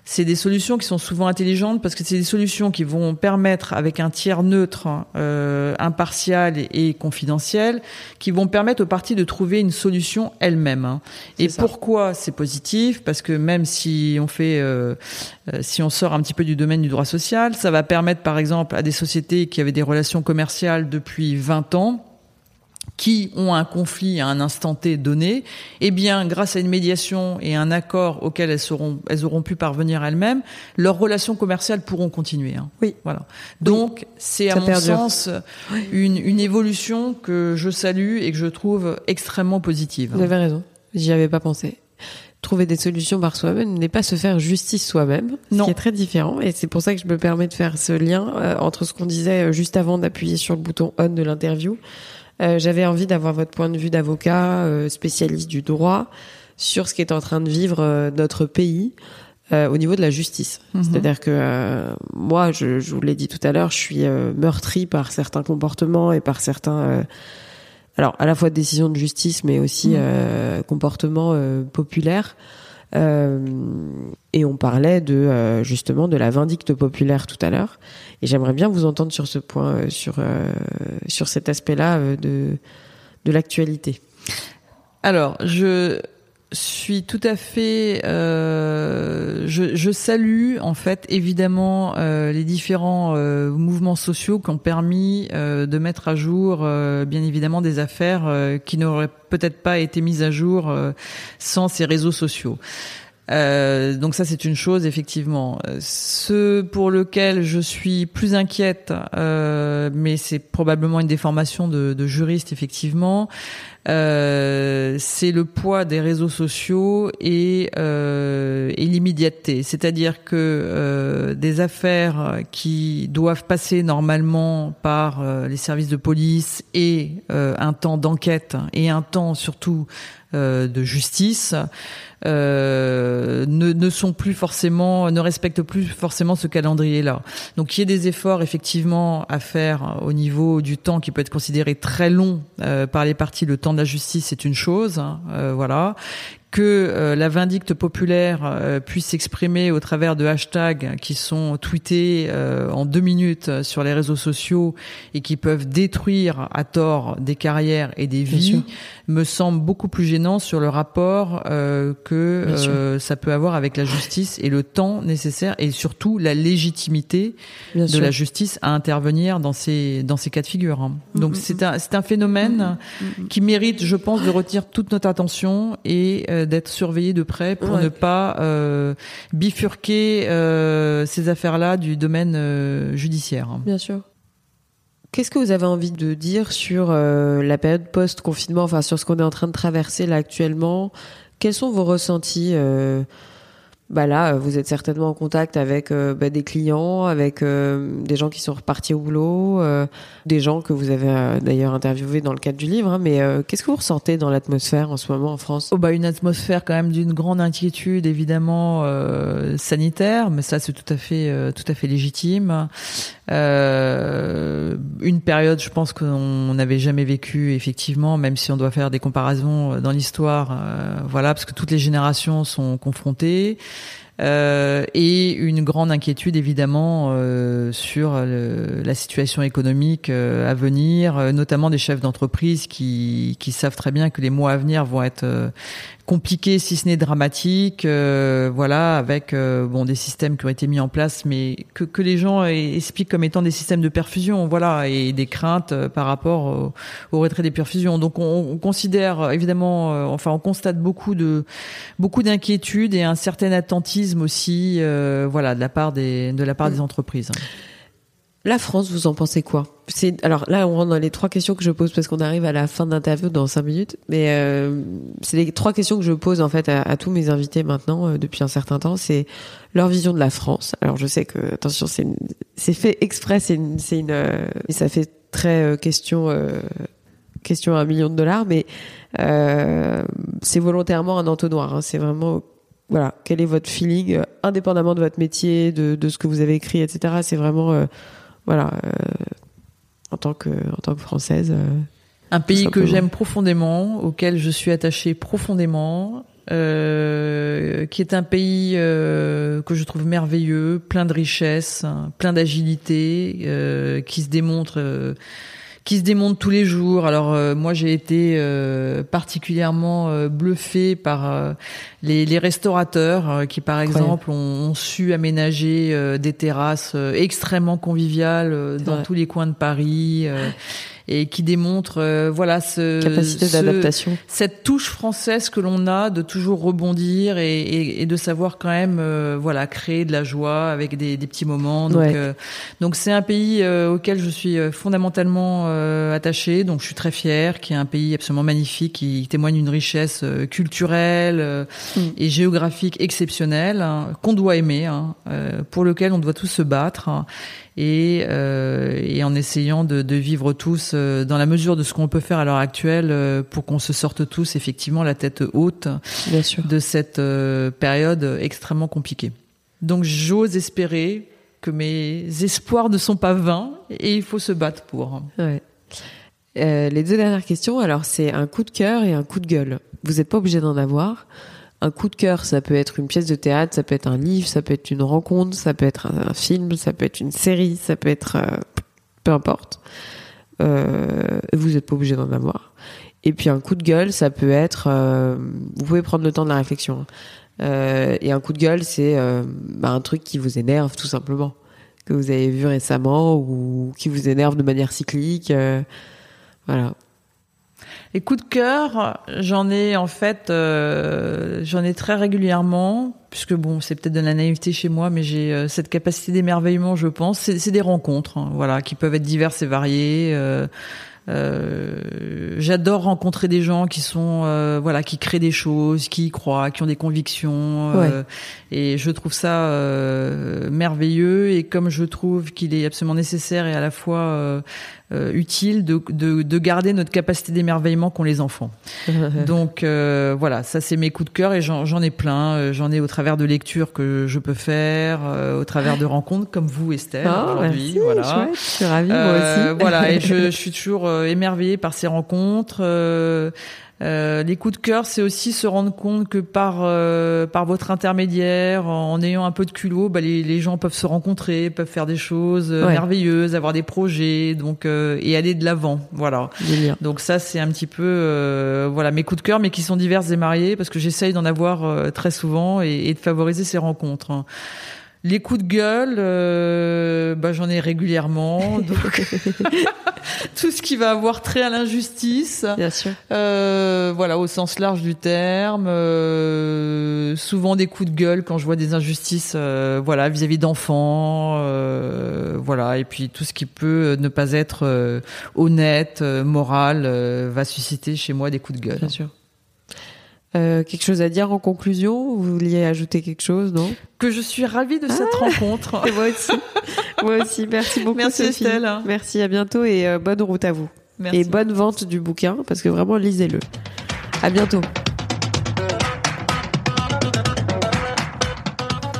C'est des solutions qui sont souvent intelligentes parce que c'est des solutions qui vont permettre, avec un tiers neutre, euh, impartial et, et confidentiel, qui vont permettre aux parties de trouver une solution elles-mêmes. hein. Et ça. pourquoi c'est positif? Parce que même si on fait, euh, euh, si on sort un petit peu du domaine du droit social, ça va permettre, par exemple, à des sociétés qui avaient des relations commerciales depuis 20 ans qui ont un conflit à un instant T donné, eh bien, grâce à une médiation et un accord auquel elles seront, elles auront pu parvenir elles-mêmes, leurs relations commerciales pourront continuer. hein. Oui. Voilà. Donc, c'est à Ça mon perdure. sens une, une évolution que je salue et que je trouve extrêmement positive. Vous avez raison. J'y avais pas pensé. Trouver des solutions par soi-même n'est pas se faire justice soi-même, ce Non. qui est très différent. Et c'est pour ça que je me permets de faire ce lien euh, entre ce qu'on disait euh, juste avant d'appuyer sur le bouton on de l'interview. Euh, J'avais envie d'avoir votre point de vue d'avocat, euh, spécialiste du droit, sur ce qui est en train de vivre euh, notre pays euh, au niveau de la justice. Mhm. C'est-à-dire que euh, moi, je, je vous l'ai dit tout à l'heure, je suis euh, meurtri par certains comportements et par certains, euh, alors à la fois décisions de justice, mais aussi Mhm. euh, comportements euh, populaires. Euh, et on parlait de euh, justement de la vindicte populaire tout à l'heure. Et j'aimerais bien vous entendre sur ce point, euh, sur sur cet aspect-là de de l'actualité. Alors, je suis tout à fait. euh, je, salue en fait évidemment euh, les différents euh, mouvements sociaux qui ont permis de mettre à jour, bien évidemment, des affaires qui n'auraient peut-être pas été mises à jour sans ces réseaux sociaux. Euh, donc ça c'est une chose effectivement. Euh, Ce pour lequel je suis plus inquiète, euh, mais c'est probablement une déformation de, de juriste effectivement, euh, c'est le poids des réseaux sociaux et, euh, et l'immédiateté. C'est-à-dire que des affaires qui doivent passer normalement par les services de police et un temps d'enquête et un temps surtout de justice euh, ne, sont plus forcément, ne respectent plus forcément ce calendrier-là. Donc il y a des efforts effectivement à faire au niveau du temps qui peut être considéré très long euh, par les parties. Le temps de la justice, c'est une chose, hein, euh, voilà. Que euh, la vindicte populaire euh, puisse s'exprimer au travers de hashtags qui sont tweetés euh, en deux minutes sur les réseaux sociaux et qui peuvent détruire à tort des carrières et des vies me semble beaucoup plus gênant sur le rapport euh, que euh, ça peut avoir avec la justice et le temps nécessaire et surtout la légitimité Bien de sûr. la justice à intervenir dans ces dans ces cas de figure. hein. Donc c'est un c'est un phénomène qui mérite, je pense, de retenir toute notre attention et euh, d'être surveillé de près pour Ouais. ne pas euh, bifurquer euh, ces affaires-là du domaine euh, judiciaire. Bien sûr. Qu'est-ce que vous avez envie de dire sur euh, la période post-confinement, enfin sur ce qu'on est en train de traverser là actuellement? Quels sont vos ressentis euh, bah là, euh, vous êtes certainement en contact avec euh, bah, des clients, avec euh, des gens qui sont repartis au boulot, euh, des gens que vous avez euh, d'ailleurs interviewés dans le cadre du livre. hein, mais euh, qu'est-ce que vous ressentez dans l'atmosphère en ce moment en France? Oh bah une atmosphère quand même d'une grande inquiétude évidemment sanitaire, mais ça c'est tout à fait tout à fait légitime. Une période, je pense qu'on n'avait jamais vécu effectivement, même si on doit faire des comparaisons dans l'histoire, voilà, parce que toutes les générations sont confrontées. Euh, et une grande inquiétude évidemment euh, sur le- la situation économique euh, à venir, euh, notamment des chefs d'entreprise qui, savent très bien que les mois à venir vont être euh, compliqué si ce n'est dramatique euh, voilà avec euh, bon des systèmes qui ont été mis en place mais que, que les gens expliquent comme étant des systèmes de perfusion voilà et des craintes euh, par rapport au, au retrait des perfusions. Donc on, on considère évidemment enfin on constate beaucoup de beaucoup d'inquiétudes et un certain attentisme aussi voilà de la part des de la part des entreprises la France, vous en pensez quoi? Alors là, on rentre dans les trois questions que je pose parce qu'on arrive à la fin de l'interview dans cinq minutes. Mais euh, c'est les trois questions que je pose en fait à, tous mes invités maintenant euh, depuis un certain temps. C'est leur vision de la France. Alors je sais que attention, c'est fait exprès, c'est une, euh, ça fait très question question à un million de dollars, mais c'est volontairement un entonnoir. Hein. C'est vraiment voilà, quel est votre feeling, indépendamment de votre métier, de ce que vous avez écrit, etc. C'est vraiment voilà, euh, en tant que en tant que française. Euh, un pays que j'aime profondément, auquel je suis attachée profondément, euh, qui est un pays euh, que je trouve merveilleux, plein de richesses, plein d'agilité, euh, qui se démontre qui se démonte tous les jours. Alors euh, moi j'ai été euh, particulièrement euh, bluffé par les, les, restaurateurs qui par exemple ont, su aménager des terrasses extrêmement conviviales dans tous les coins de Paris et qui démontre euh, voilà ce capacité d'adaptation, cette touche française que l'on a de toujours rebondir et, et, et de savoir quand même euh, voilà créer de la joie avec des, des petits moments. Donc euh, donc c'est un pays auquel je suis fondamentalement attaché. Donc je suis très fière, qui est un pays absolument magnifique, qui témoigne d'une richesse culturelle mm. et géographique exceptionnelle hein, qu'on doit aimer, hein, pour lequel on doit tous se battre. Hein et, euh, et en essayant de, de, vivre tous euh, dans la mesure de ce qu'on peut faire à l'heure actuelle euh, pour qu'on se sorte tous effectivement la tête haute Bien sûr. de cette période extrêmement compliquée. Donc j'ose espérer que mes espoirs ne sont pas vains et il faut se battre pour. Ouais. Les deux dernières questions, alors c'est un coup de cœur et un coup de gueule. Vous n'êtes pas obligé d'en avoir un coup de cœur, ça peut être une pièce de théâtre, ça peut être un livre, ça peut être une rencontre, ça peut être un, film, ça peut être une série, ça peut être euh, peu importe. Euh, vous n'êtes pas obligé d'en avoir. Et puis un coup de gueule, ça peut être, euh, vous pouvez prendre le temps de la réflexion. Hein. et un coup de gueule, c'est bah, un truc qui vous énerve tout simplement, que vous avez vu récemment ou qui vous énerve de manière cyclique. voilà. Les coups de cœur, j'en ai en fait, euh, j'en ai très régulièrement, puisque bon, c'est peut-être de la naïveté chez moi, mais j'ai euh, cette capacité d'émerveillement, je pense. C'est des rencontres, hein, voilà, qui peuvent être diverses et variées. Euh, euh, j'adore rencontrer des gens qui sont euh, voilà qui créent des choses, qui y croient, qui ont des convictions euh, et je trouve ça merveilleux et comme je trouve qu'il est absolument nécessaire et à la fois utile de, de, de, garder notre capacité d'émerveillement qu'ont les enfants. Donc voilà, ça c'est mes coups de cœur et j'en ai plein. J'en ai au travers de lectures que je peux faire, au travers de rencontres comme vous Estelle oh, aujourd'hui. Voilà, je suis ravie moi aussi. voilà et je, je suis toujours euh, émerveillé par ces rencontres. Euh, euh, les coups de cœur, c'est aussi se rendre compte que par par votre intermédiaire, en, ayant un peu de culot, bah, les, les, gens peuvent se rencontrer, peuvent faire des choses merveilleuses, avoir des projets, donc et aller de l'avant. Voilà. Donc ça, c'est un petit peu voilà mes coups de cœur, mais qui sont divers et mariés parce que j'essaye d'en avoir très souvent et, et, de favoriser ces rencontres. Les coups de gueule, euh, bah, j'en ai régulièrement. Donc tout ce qui va avoir trait à l'injustice. Bien sûr. Euh, voilà, au sens large du terme. Euh, souvent des coups de gueule quand je vois des injustices, euh, voilà, vis-à-vis d'enfants, euh, voilà, et puis tout ce qui peut ne pas être honnête, moral, va susciter chez moi des coups de gueule. Bien sûr. Euh, quelque chose à dire en conclusion? Vous vouliez ajouter quelque chose, non? Que je suis ravie de cette ah rencontre. Et moi aussi. moi aussi. Merci beaucoup. Merci Estelle. Merci, à bientôt et euh, bonne route à vous. Merci. Et bonne vente du bouquin parce que vraiment lisez-le. À bientôt.